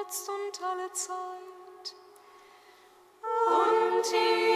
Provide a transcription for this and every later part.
jetzt und alle Zeit. Und in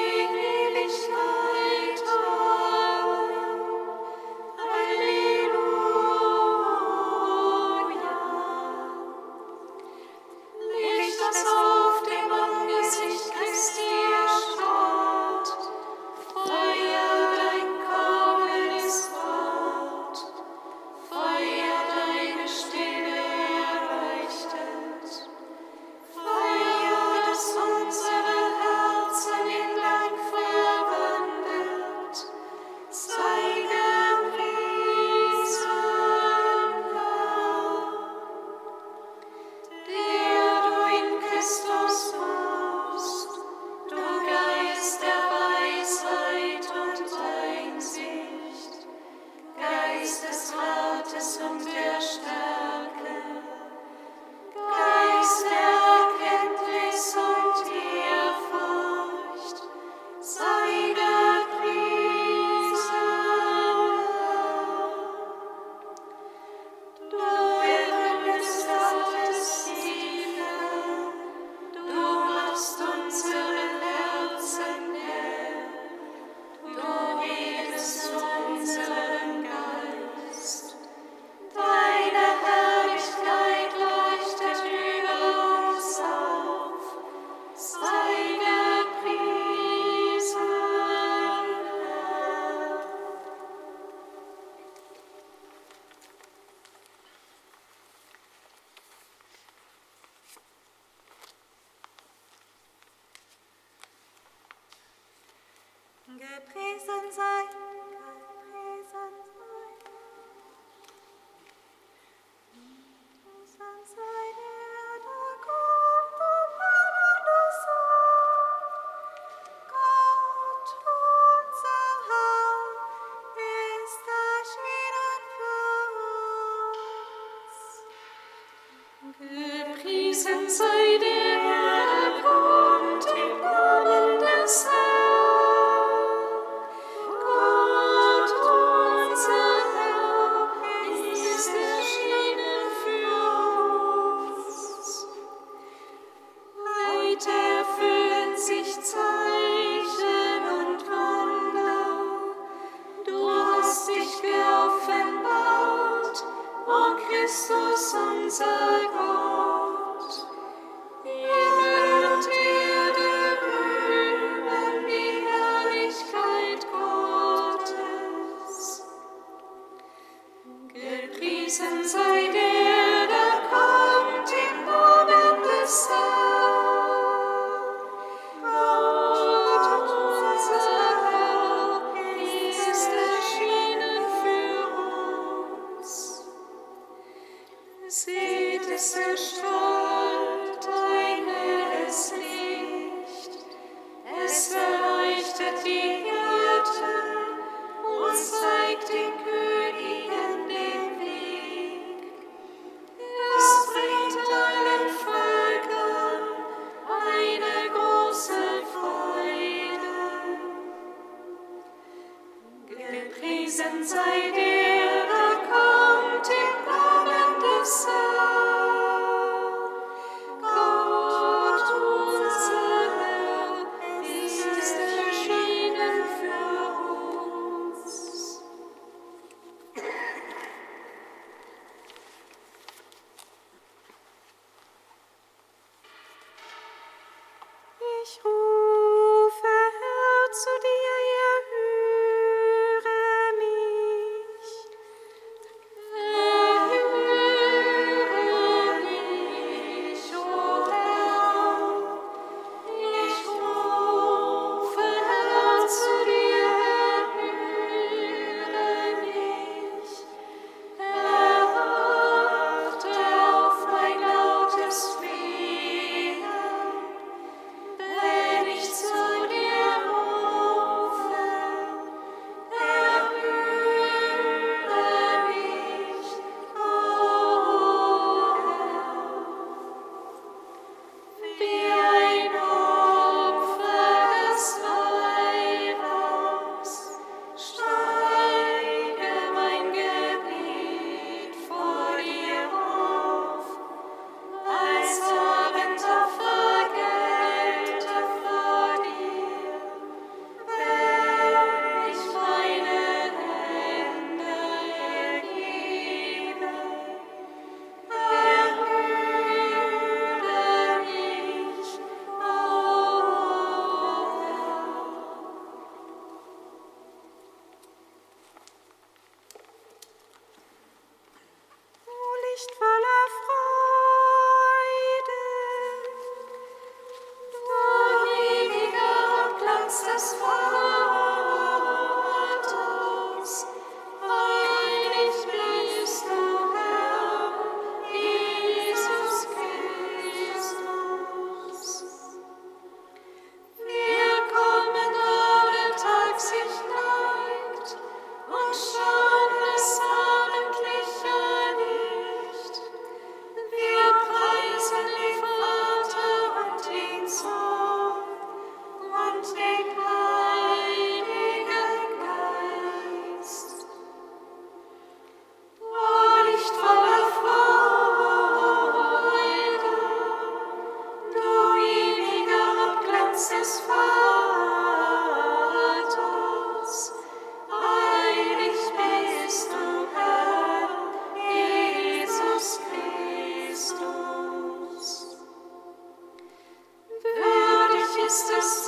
Psalm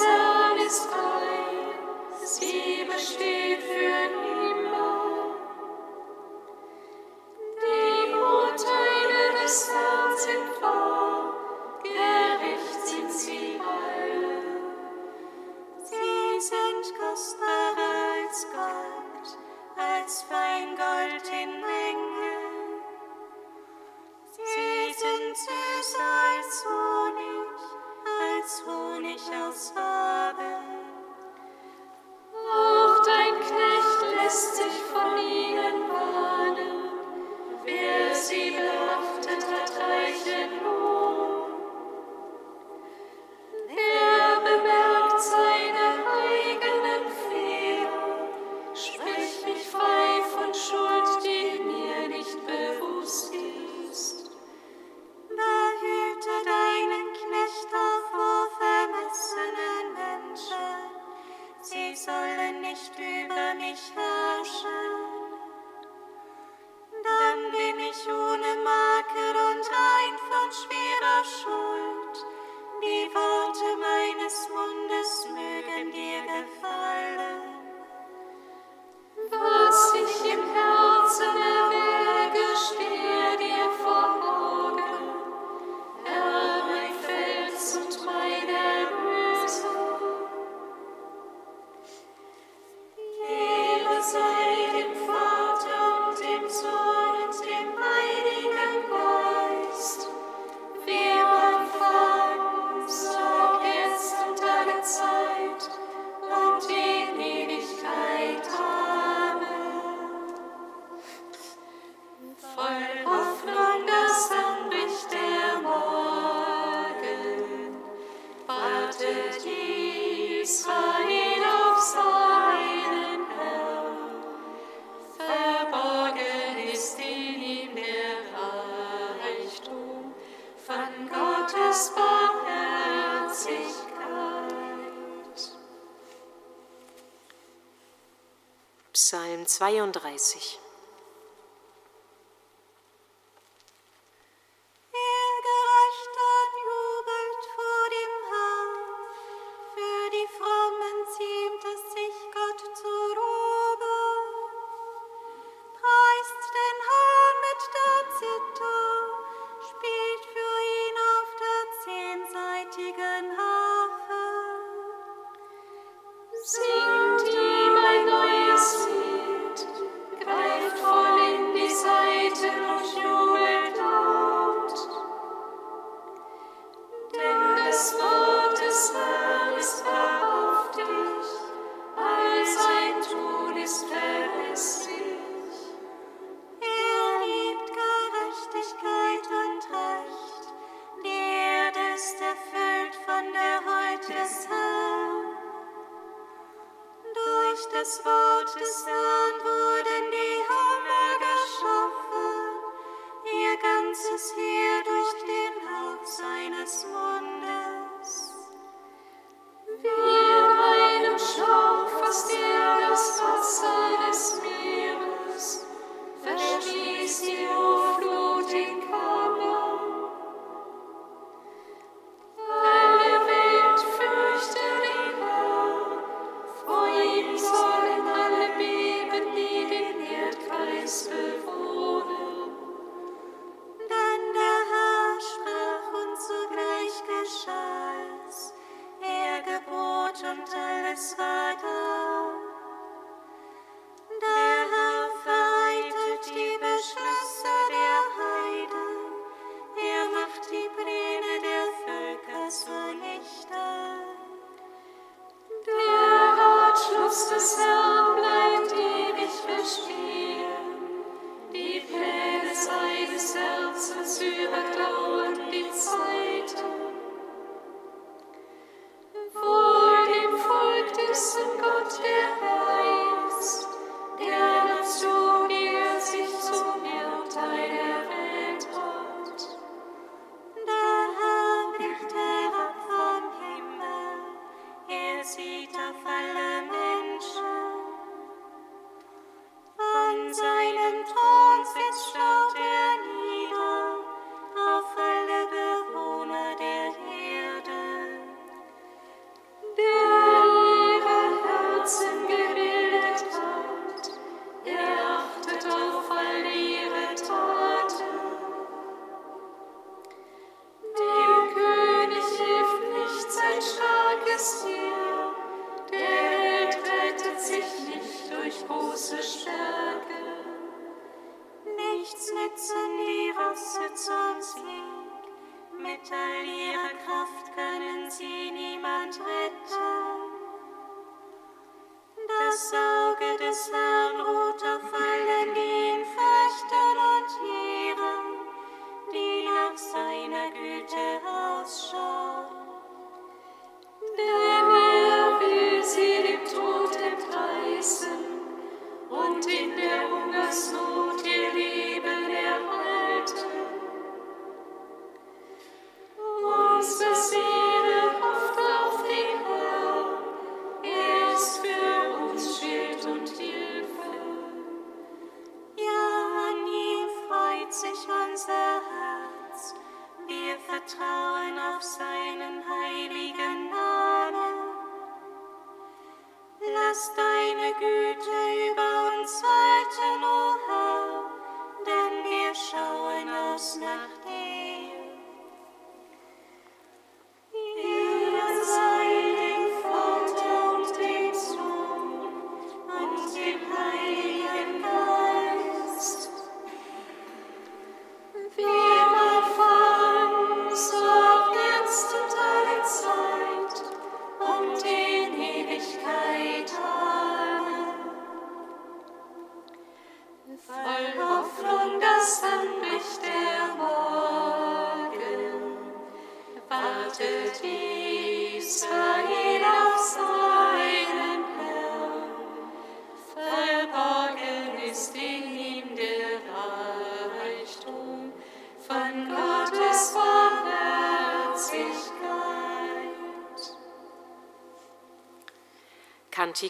Herrn ist frei, sie besteht für immer. Psalm 32.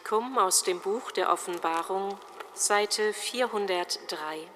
Kantikum aus dem Buch der Offenbarung, Seite 403.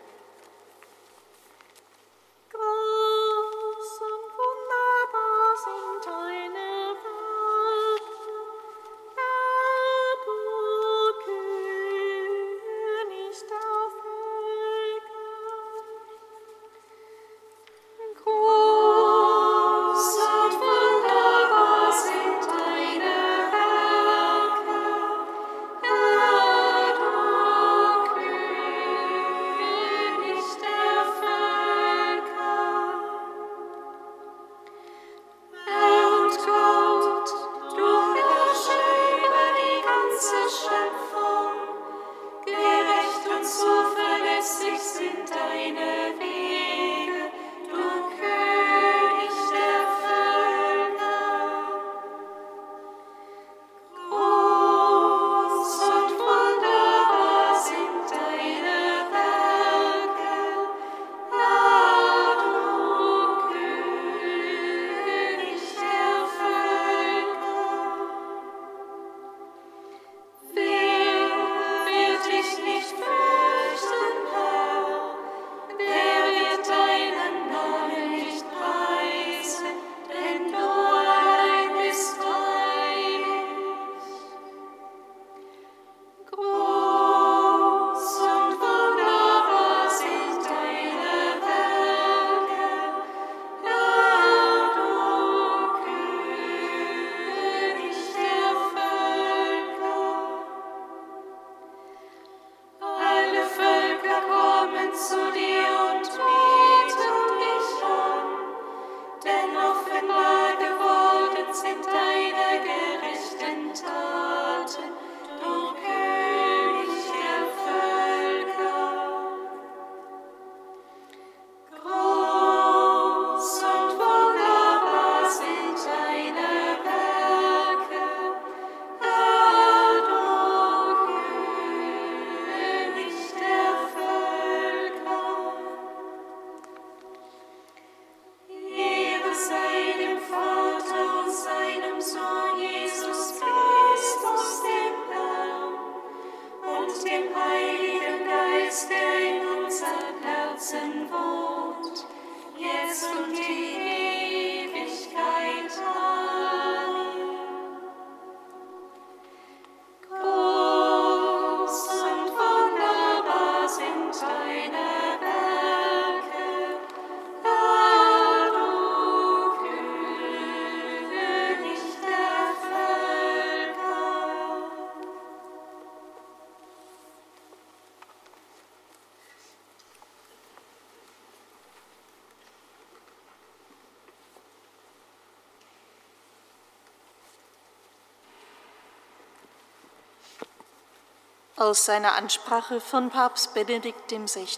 aus seiner Ansprache von Papst Benedikt XVI.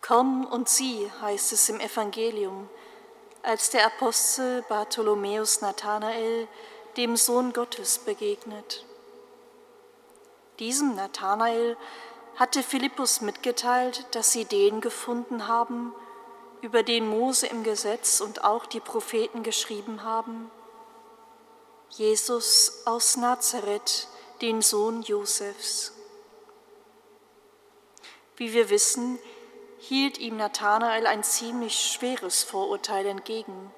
Komm und sieh, heißt es im Evangelium, als der Apostel Bartholomäus Nathanael dem Sohn Gottes begegnet. Diesem Nathanael hatte Philippus mitgeteilt, dass sie den gefunden haben, über den Mose im Gesetz und auch die Propheten geschrieben haben, Jesus aus Nazareth, den Sohn Josefs. Wie wir wissen, hielt ihm Nathanael ein ziemlich schweres Vorurteil entgegen.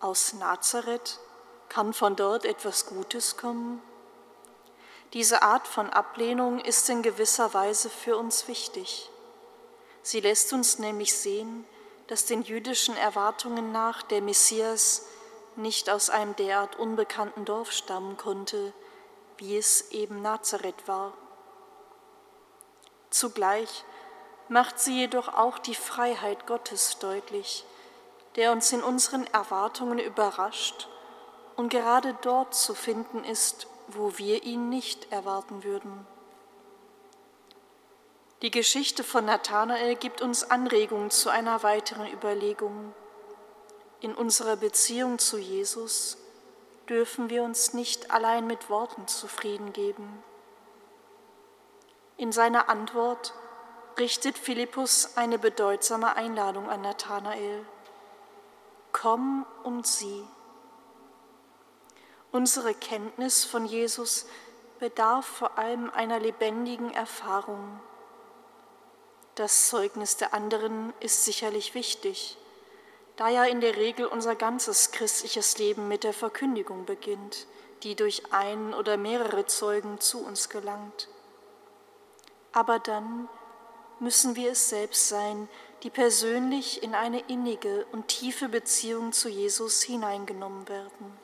Aus Nazareth kann von dort etwas Gutes kommen? Diese Art von Ablehnung ist in gewisser Weise für uns wichtig. Sie lässt uns nämlich sehen, dass den jüdischen Erwartungen nach der Messias nicht aus einem derart unbekannten Dorf stammen konnte, wie es eben Nazareth war. Zugleich macht sie jedoch auch die Freiheit Gottes deutlich, der uns in unseren Erwartungen überrascht und gerade dort zu finden ist, wo wir ihn nicht erwarten würden. Die Geschichte von Nathanael gibt uns Anregungen zu einer weiteren Überlegung. In unserer Beziehung zu Jesus dürfen wir uns nicht allein mit Worten zufrieden geben. In seiner Antwort richtet Philippus eine bedeutsame Einladung an Nathanael. Komm und sieh. Unsere Kenntnis von Jesus bedarf vor allem einer lebendigen Erfahrung. Das Zeugnis der anderen ist sicherlich wichtig, da ja in der Regel unser ganzes christliches Leben mit der Verkündigung beginnt, die durch einen oder mehrere Zeugen zu uns gelangt. Aber dann müssen wir es selbst sein, die persönlich in eine innige und tiefe Beziehung zu Jesus hineingenommen werden.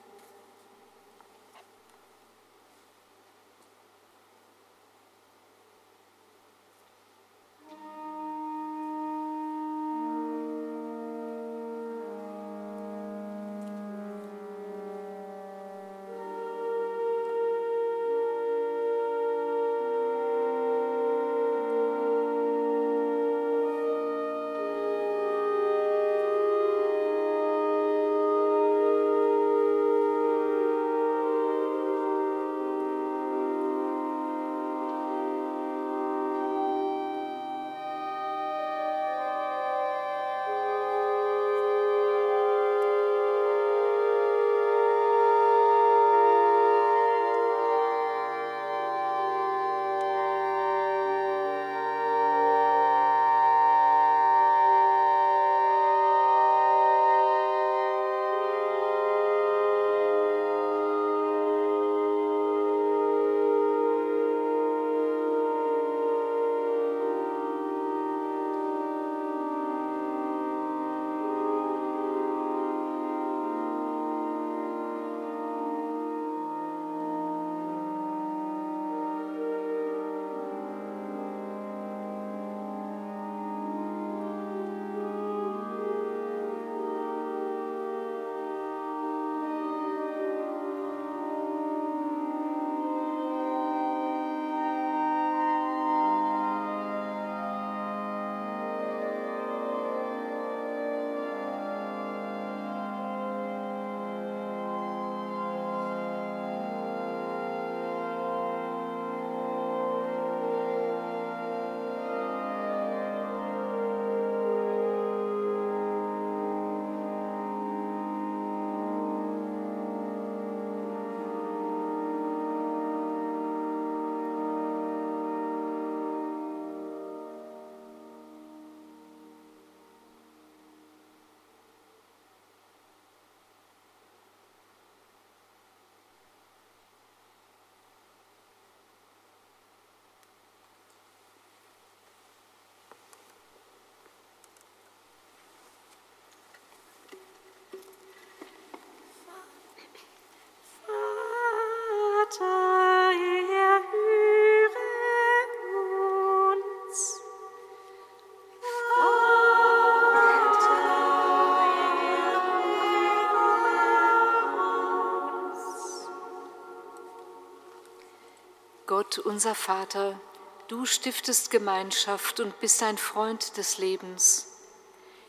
Unser Vater, du stiftest Gemeinschaft und bist ein Freund des Lebens.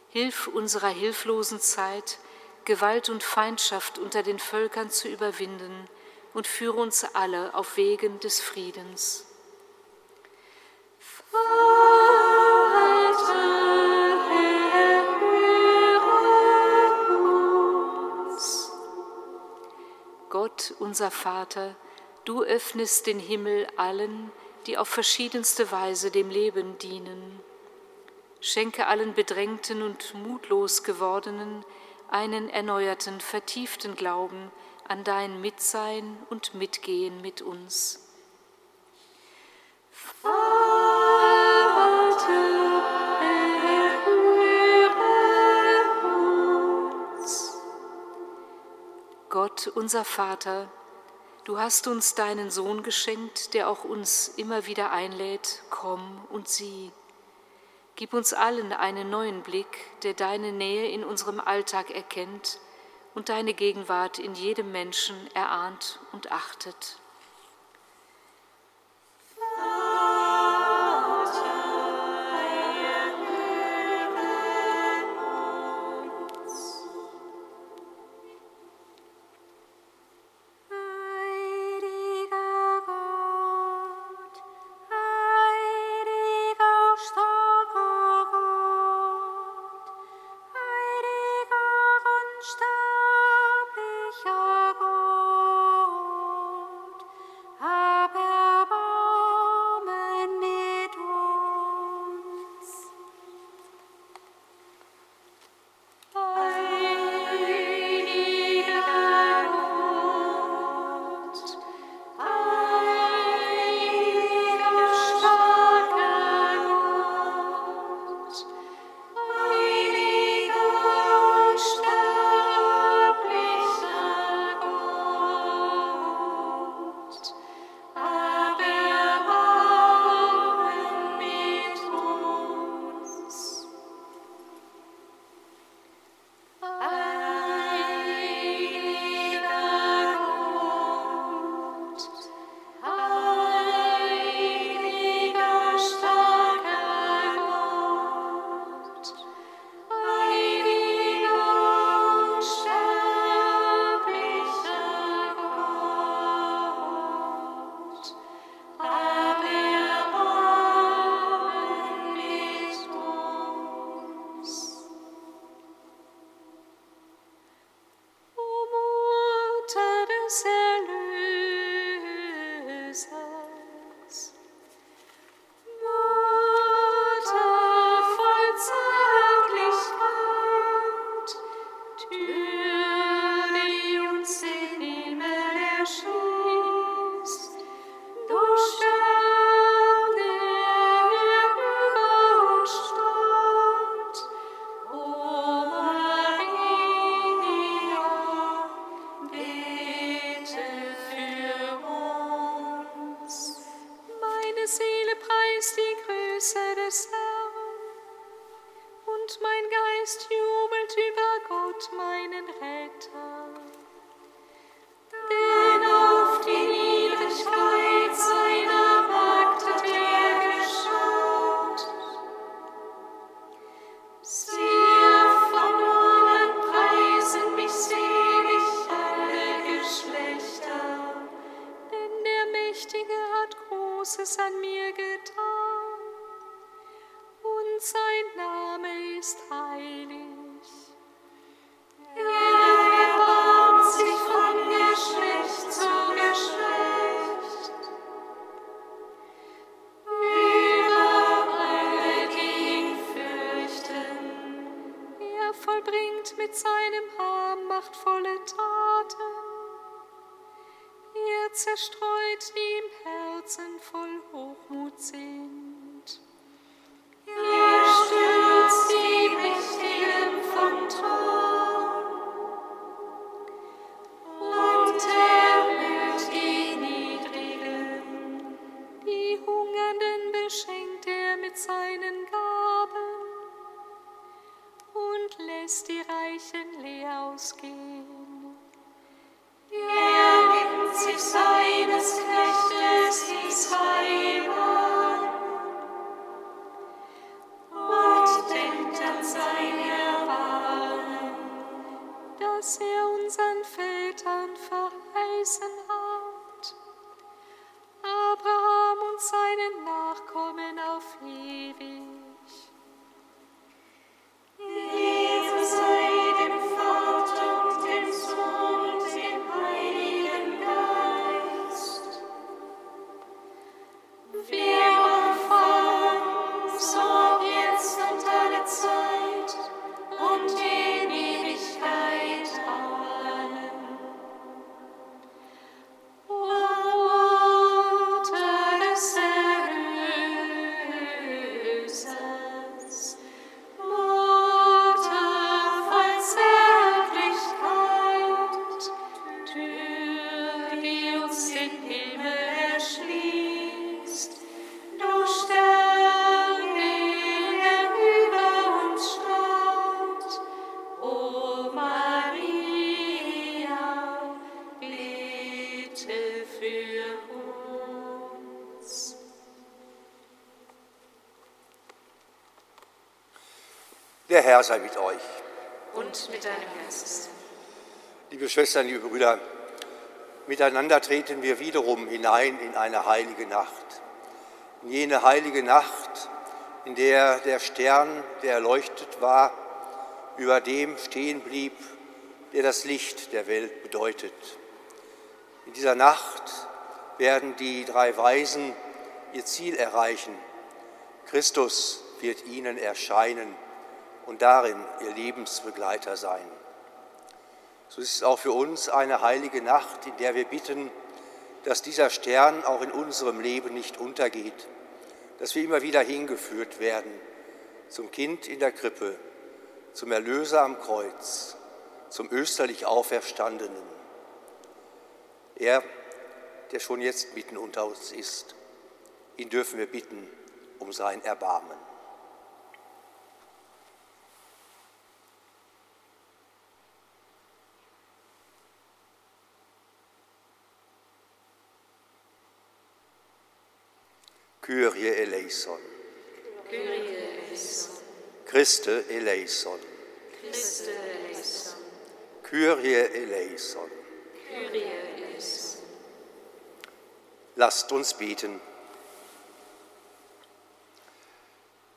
Hilf unserer hilflosen Zeit, Gewalt und Feindschaft unter den Völkern zu überwinden und führe uns alle auf Wegen des Friedens. Gott, unser Vater, du öffnest den Himmel allen, die auf verschiedenste Weise dem Leben dienen. Schenke allen Bedrängten und mutlos gewordenen einen erneuerten, vertieften Glauben an dein Mitsein und Mitgehen mit uns. Gott, unser Vater, du hast uns deinen Sohn geschenkt, der auch uns immer wieder einlädt, komm und sieh. Gib uns allen einen neuen Blick, der deine Nähe in unserem Alltag erkennt und deine Gegenwart in jedem Menschen erahnt und achtet. Er nimmt sich seines Knechtes Der Herr sei mit euch. Und mit deinem Geist. Liebe Schwestern, liebe Brüder, miteinander treten wir wiederum hinein in eine heilige Nacht. In jene heilige Nacht, in der der Stern, der erleuchtet war, über dem stehen blieb, der das Licht der Welt bedeutet. In dieser Nacht werden die drei Weisen ihr Ziel erreichen. Christus wird ihnen erscheinen und darin ihr Lebensbegleiter sein. So ist es auch für uns eine heilige Nacht, in der wir bitten, dass dieser Stern auch in unserem Leben nicht untergeht, dass wir immer wieder hingeführt werden zum Kind in der Krippe, zum Erlöser am Kreuz, zum österlich Auferstandenen. Er, der schon jetzt mitten unter uns ist, ihn dürfen wir bitten um sein Erbarmen. Kyrie eleison. Kyrie eleison. Christe eleison. Christe eleison. Kyrie eleison. Kyrie eleison. Lasst uns beten.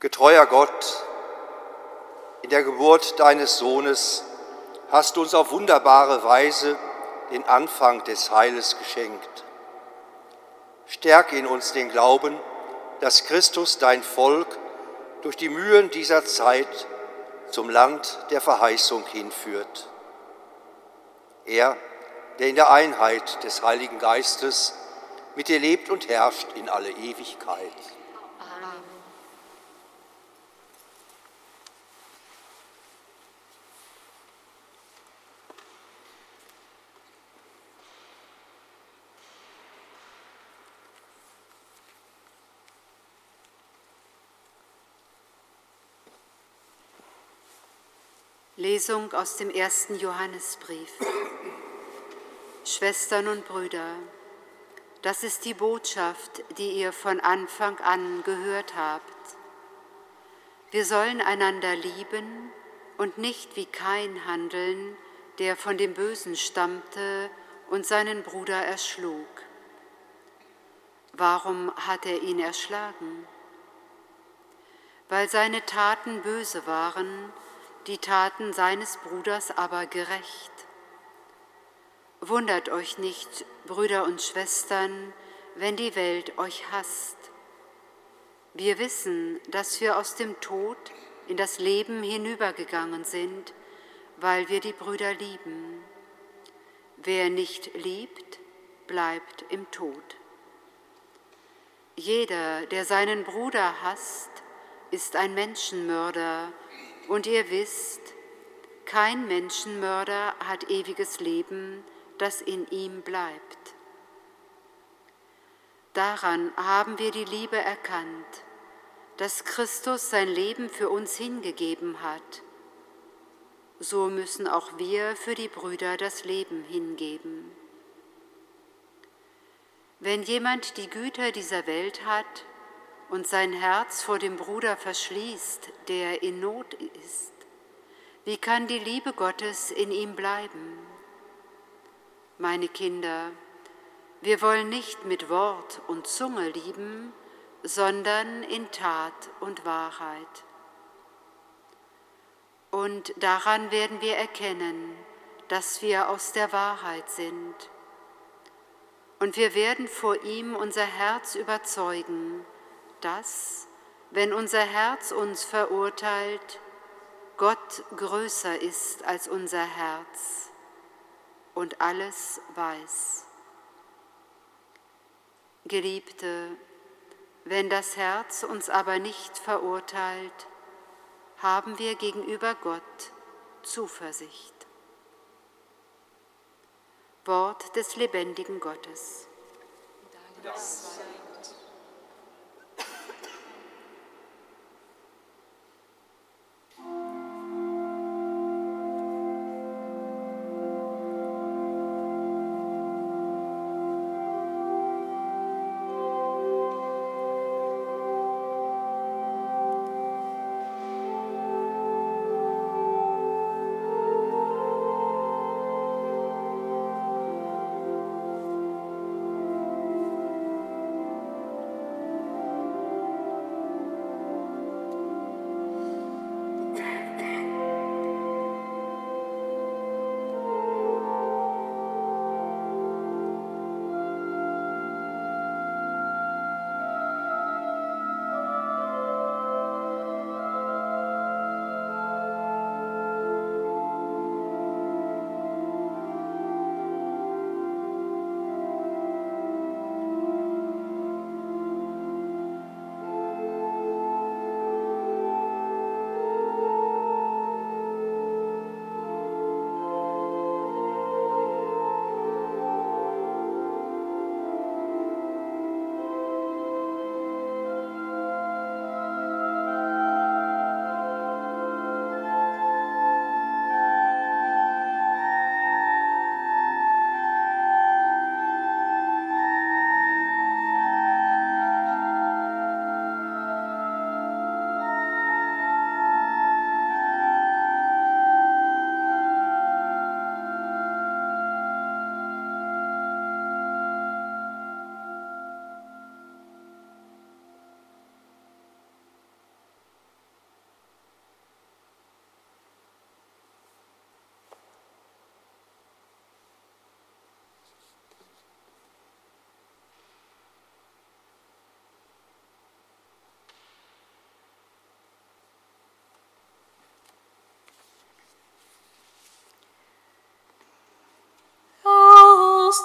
Getreuer Gott, in der Geburt deines Sohnes hast du uns auf wunderbare Weise den Anfang des Heiles geschenkt. Stärke in uns den Glauben, dass Christus dein Volk durch die Mühen dieser Zeit zum Land der Verheißung hinführt. Er, der in der Einheit des Heiligen Geistes mit dir lebt und herrscht in alle Ewigkeit. Lesung aus dem ersten Johannesbrief. Schwestern und Brüder, das ist die Botschaft, die ihr von Anfang an gehört habt. Wir sollen einander lieben und nicht wie Kain handeln, der von dem Bösen stammte und seinen Bruder erschlug. Warum hat er ihn erschlagen? Weil seine Taten böse waren die Taten seines Bruders aber gerecht. Wundert euch nicht, Brüder und Schwestern, wenn die Welt euch hasst. Wir wissen, dass wir aus dem Tod in das Leben hinübergegangen sind, weil wir die Brüder lieben. Wer nicht liebt, bleibt im Tod. Jeder, der seinen Bruder hasst, ist ein Menschenmörder und ihr wisst, kein Menschenmörder hat ewiges Leben, das in ihm bleibt. Daran haben wir die Liebe erkannt, dass Christus sein Leben für uns hingegeben hat. So müssen auch wir für die Brüder das Leben hingeben. Wenn jemand die Güter dieser Welt hat und sein Herz vor dem Bruder verschließt, der in Not ist, wie kann die Liebe Gottes in ihm bleiben? Meine Kinder, wir wollen nicht mit Wort und Zunge lieben, sondern in Tat und Wahrheit. Und daran werden wir erkennen, dass wir aus der Wahrheit sind und wir werden vor ihm unser Herz überzeugen, dass, wenn unser Herz uns verurteilt, Gott größer ist als unser Herz und alles weiß. Geliebte, wenn das Herz uns aber nicht verurteilt, haben wir gegenüber Gott Zuversicht. Wort des lebendigen Gottes. Dank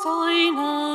Seiner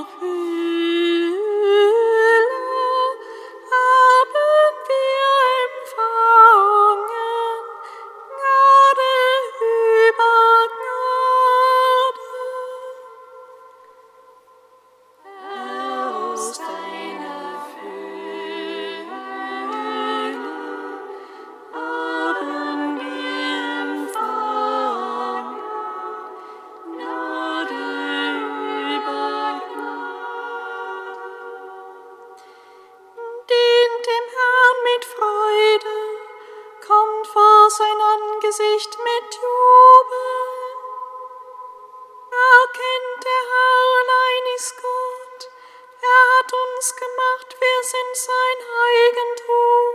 wir sind sein Eigentum,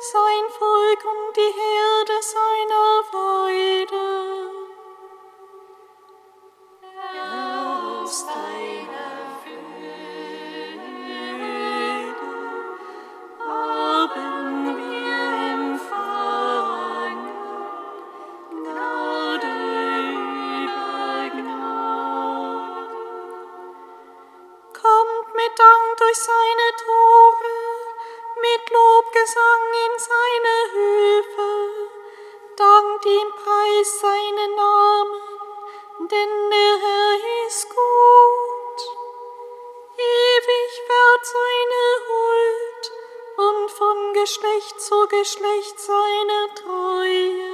sein Volk und die Herde seiner Weide. Herr, aus deiner durch seine Tore mit Lobgesang in seine Höfe. Dankt ihm, preis seinen Namen, denn der Herr ist gut. Ewig wird seine Huld und von Geschlecht zu Geschlecht seine Treue.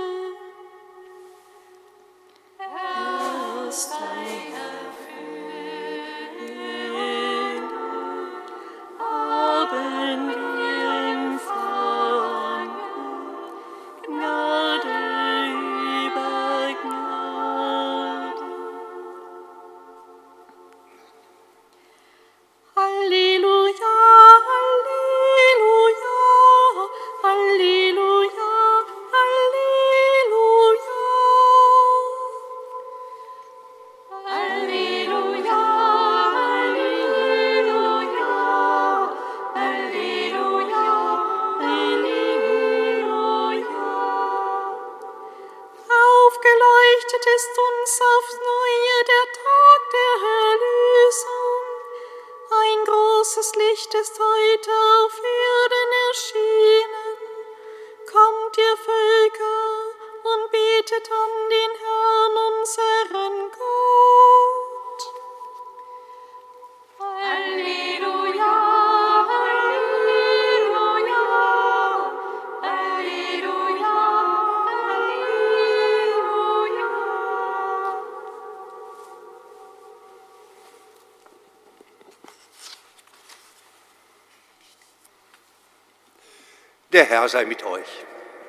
Der Herr sei mit euch.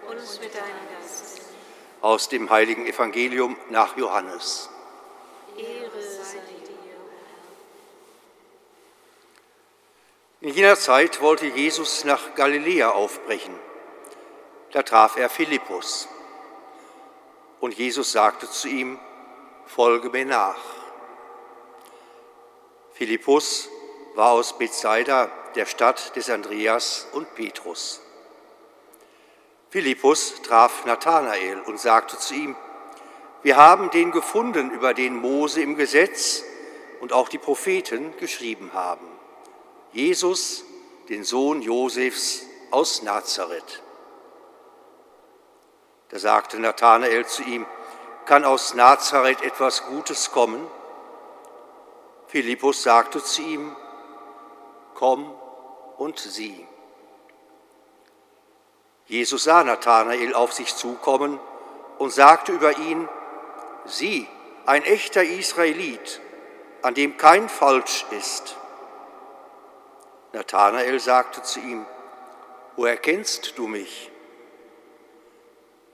Und mit deinem Geist. Aus dem heiligen Evangelium nach Johannes. Ehre sei dir. In jener Zeit wollte Jesus nach Galiläa aufbrechen. Da traf er Philippus. Und Jesus sagte zu ihm, Folge mir nach. Philippus war aus Bethsaida, der Stadt des Andreas und Petrus. Philippus traf Nathanael und sagte zu ihm, wir haben den gefunden, über den Mose im Gesetz und auch die Propheten geschrieben haben. Jesus, den Sohn Josefs aus Nazareth. Da sagte Nathanael zu ihm, kann aus Nazareth etwas Gutes kommen? Philippus sagte zu ihm, komm und sieh. Jesus sah Nathanael auf sich zukommen und sagte über ihn, sieh, ein echter Israelit, an dem kein Falsch ist. Nathanael sagte zu ihm, woher kennst du mich?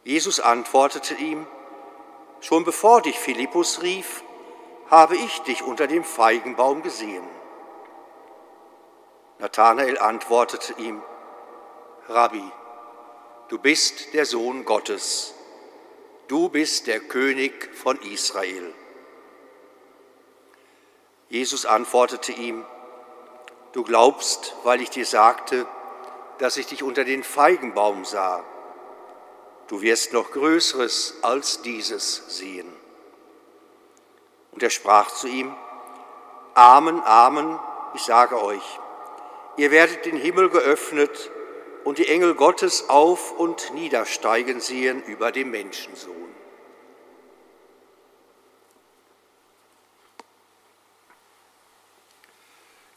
Jesus antwortete ihm, schon bevor dich Philippus rief, habe ich dich unter dem Feigenbaum gesehen. Nathanael antwortete ihm, Rabbi, du bist der Sohn Gottes, du bist der König von Israel. Jesus antwortete ihm, du glaubst, weil ich dir sagte, dass ich dich unter den Feigenbaum sah. Du wirst noch Größeres als dieses sehen. Und er sprach zu ihm, Amen, Amen, ich sage euch, ihr werdet den Himmel geöffnet und die Engel Gottes auf und niedersteigen sehen über dem Menschensohn.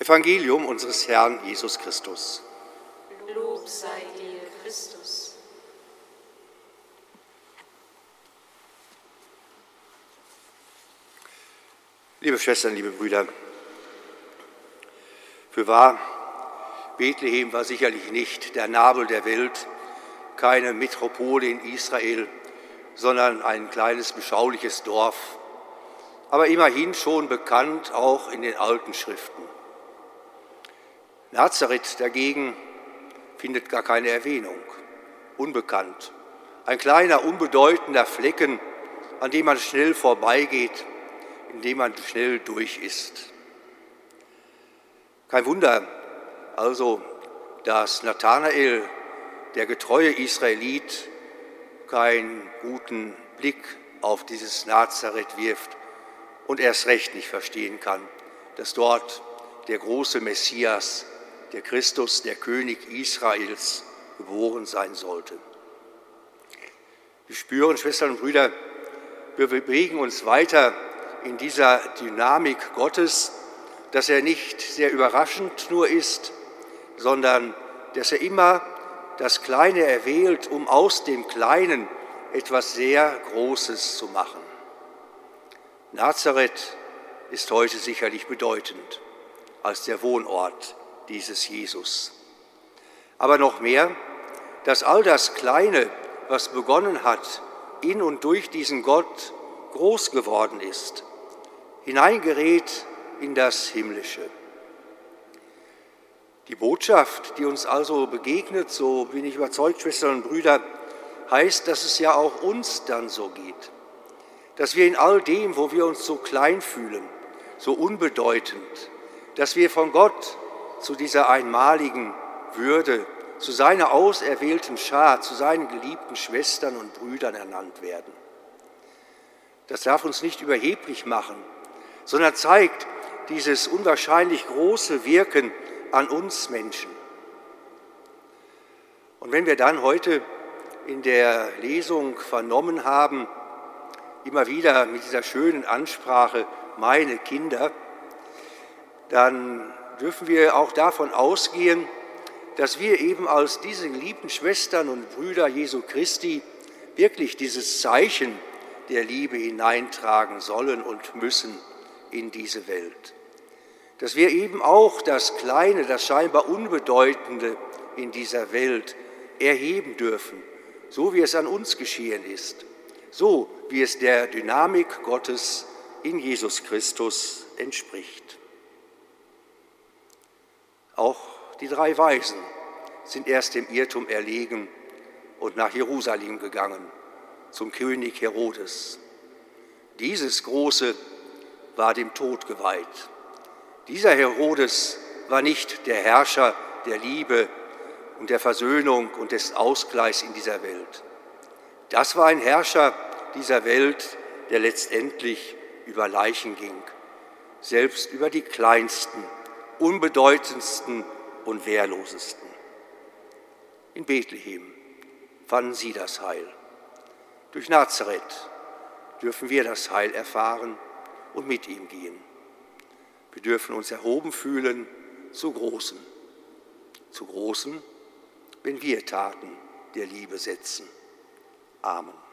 Evangelium unseres Herrn Jesus Christus. Lob sei dir, Christus. Liebe Schwestern, liebe Brüder, für wahr, Bethlehem war sicherlich nicht der Nabel der Welt, keine Metropole in Israel, sondern ein kleines beschauliches Dorf, aber immerhin schon bekannt auch in den alten Schriften. Nazareth dagegen findet gar keine Erwähnung, unbekannt, ein kleiner, unbedeutender Flecken, an dem man schnell vorbeigeht, in dem man schnell durch ist. Kein Wunder also, dass Nathanael, der getreue Israelit, keinen guten Blick auf dieses Nazareth wirft und erst recht nicht verstehen kann, dass dort der große Messias, der Christus, der König Israels geboren sein sollte. Wir spüren, Schwestern und Brüder, wir bewegen uns weiter in dieser Dynamik Gottes, dass er nicht sehr überraschend nur ist, sondern dass er immer das Kleine erwählt, um aus dem Kleinen etwas sehr Großes zu machen. Nazareth ist heute sicherlich bedeutend als der Wohnort dieses Jesus. Aber noch mehr, dass all das Kleine, was begonnen hat, in und durch diesen Gott groß geworden ist, hineingerät in das Himmlische. Die Botschaft, die uns also begegnet, so bin ich überzeugt, Schwestern und Brüder, heißt, dass es ja auch uns dann so geht. Dass wir in all dem, wo wir uns so klein fühlen, so unbedeutend, dass wir von Gott zu dieser einmaligen Würde, zu seiner auserwählten Schar, zu seinen geliebten Schwestern und Brüdern ernannt werden. Das darf uns nicht überheblich machen, sondern zeigt dieses unwahrscheinlich große Wirken an uns Menschen. Und wenn wir dann heute in der Lesung vernommen haben, immer wieder mit dieser schönen Ansprache, meine Kinder, dann dürfen wir auch davon ausgehen, dass wir eben als diese geliebten Schwestern und Brüder Jesu Christi wirklich dieses Zeichen der Liebe hineintragen sollen und müssen in diese Welt. Dass wir eben auch das Kleine, das scheinbar Unbedeutende in dieser Welt erheben dürfen, so wie es an uns geschehen ist, so wie es der Dynamik Gottes in Jesus Christus entspricht. Auch die drei Weisen sind erst im Irrtum erlegen und nach Jerusalem gegangen, zum König Herodes. Dieses Große war dem Tod geweiht. Dieser Herodes war nicht der Herrscher der Liebe und der Versöhnung und des Ausgleichs in dieser Welt. Das war ein Herrscher dieser Welt, der letztendlich über Leichen ging, selbst über die kleinsten, unbedeutendsten und wehrlosesten. In Bethlehem fanden sie das Heil. Durch Nazareth dürfen wir das Heil erfahren und mit ihm gehen. Wir dürfen uns erhoben fühlen zu Großen, zu Großen, wenn wir Taten der Liebe setzen. Amen.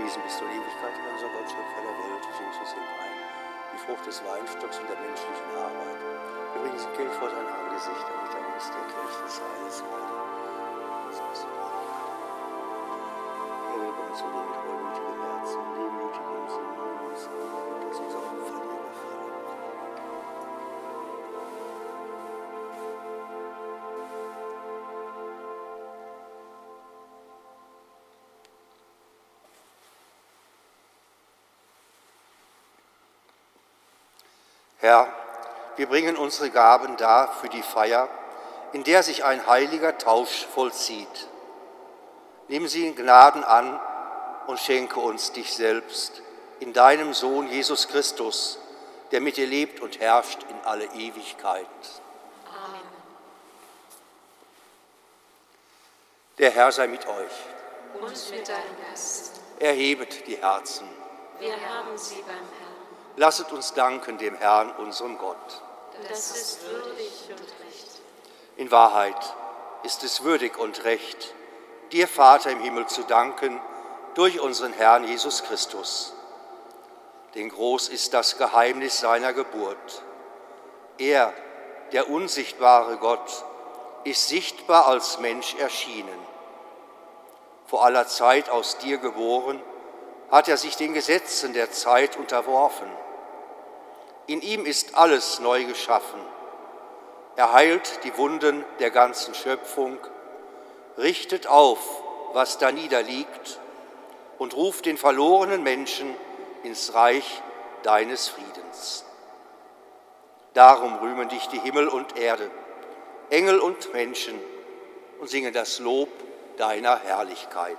Gepriesen bist du in Ewigkeit, unser Gott, Schöpfer der Welt, Jesus im Wein, die Frucht des Weinstocks und der menschlichen Arbeit. Wir bringen sie Geld vor sein Angesicht, damit er uns der Kelch des Heiles werde. Er will bei uns so mit reumütigem Herzen, demütigem Sinn in uns, und dass unser Opfer Herr, wir bringen unsere Gaben dar für die Feier, in der sich ein heiliger Tausch vollzieht. Nimm sie in Gnaden an und schenke uns dich selbst in deinem Sohn Jesus Christus, der mit dir lebt und herrscht in alle Ewigkeit. Amen. Der Herr sei mit euch. Und mit deinem Geist. Erhebet die Herzen. Wir haben sie beim Herrn. Lasset uns danken dem Herrn, unserem Gott. Das ist würdig und recht. In Wahrheit ist es würdig und recht, dir, Vater im Himmel, zu danken durch unseren Herrn Jesus Christus. Denn groß ist das Geheimnis seiner Geburt. Er, der unsichtbare Gott, ist sichtbar als Mensch erschienen. Vor aller Zeit aus dir geboren, hat er sich den Gesetzen der Zeit unterworfen. In ihm ist alles neu geschaffen. Er heilt die Wunden der ganzen Schöpfung, richtet auf, was da niederliegt, und ruft den verlorenen Menschen ins Reich deines Friedens. Darum rühmen dich die Himmel und Erde, Engel und Menschen und singen das Lob deiner Herrlichkeit.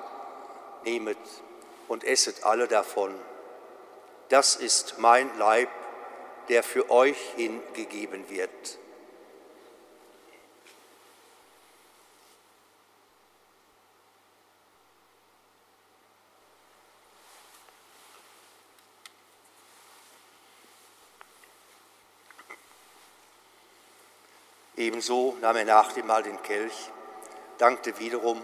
nehmet und esset alle davon. Das ist mein Leib, der für euch hingegeben wird. Ebenso nahm er nach dem Mahl den Kelch, dankte wiederum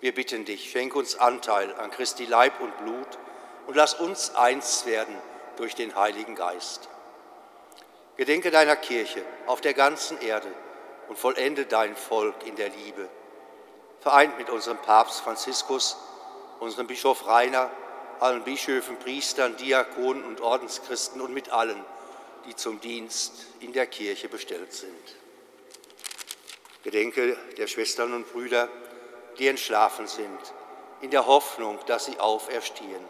Wir bitten dich, schenk uns Anteil an Christi Leib und Blut und lass uns eins werden durch den Heiligen Geist. Gedenke deiner Kirche auf der ganzen Erde und vollende dein Volk in der Liebe. Vereint mit unserem Papst Franziskus, unserem Bischof Rainer, allen Bischöfen, Priestern, Diakonen und Ordenschristen und mit allen, die zum Dienst in der Kirche bestellt sind. Gedenke der Schwestern und Brüder, die entschlafen sind, in der Hoffnung, dass sie auferstehen.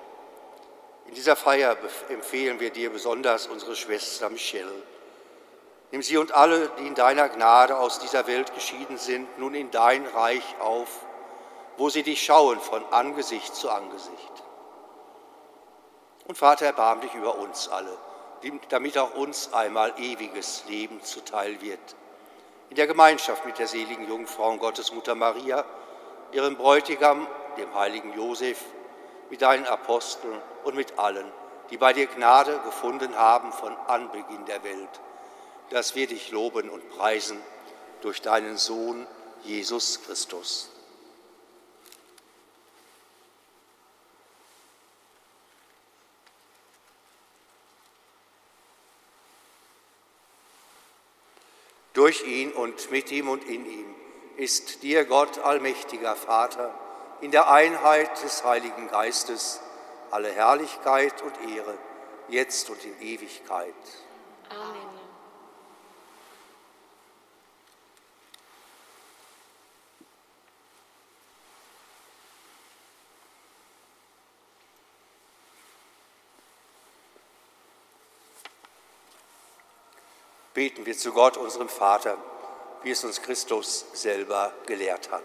In dieser Feier empfehlen wir dir besonders unsere Schwester Michelle. Nimm sie und alle, die in deiner Gnade aus dieser Welt geschieden sind, nun in dein Reich auf, wo sie dich schauen von Angesicht zu Angesicht. Und Vater, erbarm dich über uns alle, damit auch uns einmal ewiges Leben zuteil wird. in der Gemeinschaft mit der seligen Jungfrau und Gottesmutter Maria, ihrem Bräutigam, dem heiligen Josef, mit deinen Aposteln und mit allen, die bei dir Gnade gefunden haben von Anbeginn der Welt, dass wir dich loben und preisen durch deinen Sohn Jesus Christus. Durch ihn und mit ihm und in ihm ist dir Gott allmächtiger Vater, in der Einheit des Heiligen Geistes, alle Herrlichkeit und Ehre, jetzt und in Ewigkeit. Amen. Beten wir zu Gott, unserem Vater, wie es uns Christus selber gelehrt hat.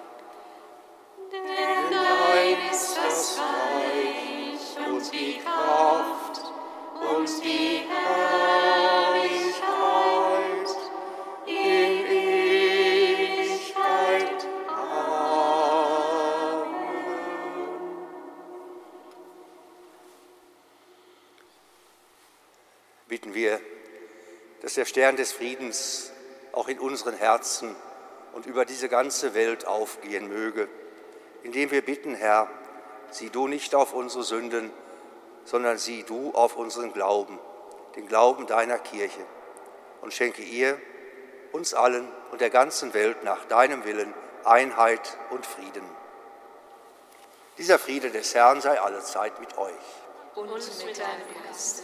Stern des Friedens auch in unseren Herzen und über diese ganze Welt aufgehen möge, indem wir bitten, Herr, sieh du nicht auf unsere Sünden, sondern sieh du auf unseren Glauben, den Glauben deiner Kirche, und schenke ihr, uns allen und der ganzen Welt nach deinem Willen Einheit und Frieden. Dieser Friede des Herrn sei allezeit mit euch. Und mit deinem Geiste.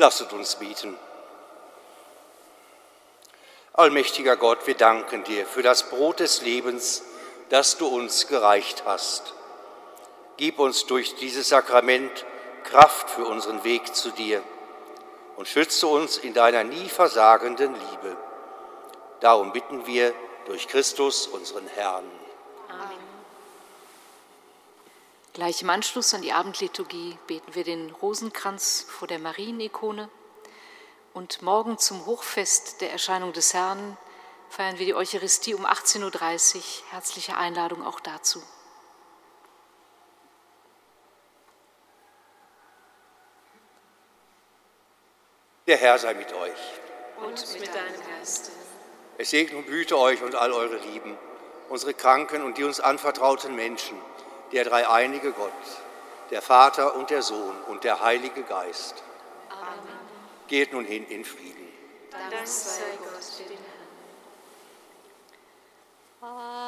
Lasset uns bieten. Allmächtiger Gott, wir danken dir für das Brot des Lebens, das du uns gereicht hast. Gib uns durch dieses Sakrament Kraft für unseren Weg zu dir und schütze uns in deiner nie versagenden Liebe. Darum bitten wir durch Christus, unseren Herrn. Amen. Gleich im Anschluss an die Abendliturgie beten wir den Rosenkranz vor der Marienikone. Und morgen zum Hochfest der Erscheinung des Herrn feiern wir die Eucharistie um 18.30 Uhr. Herzliche Einladung auch dazu. Der Herr sei mit euch. Und mit deinem Geiste. Es segne und behüte euch und all eure Lieben, unsere Kranken und die uns anvertrauten Menschen der dreieinige Gott, der Vater und der Sohn und der Heilige Geist. Amen. Geht nun hin in Frieden. Dank sei Gott, dem Herrn. Alma,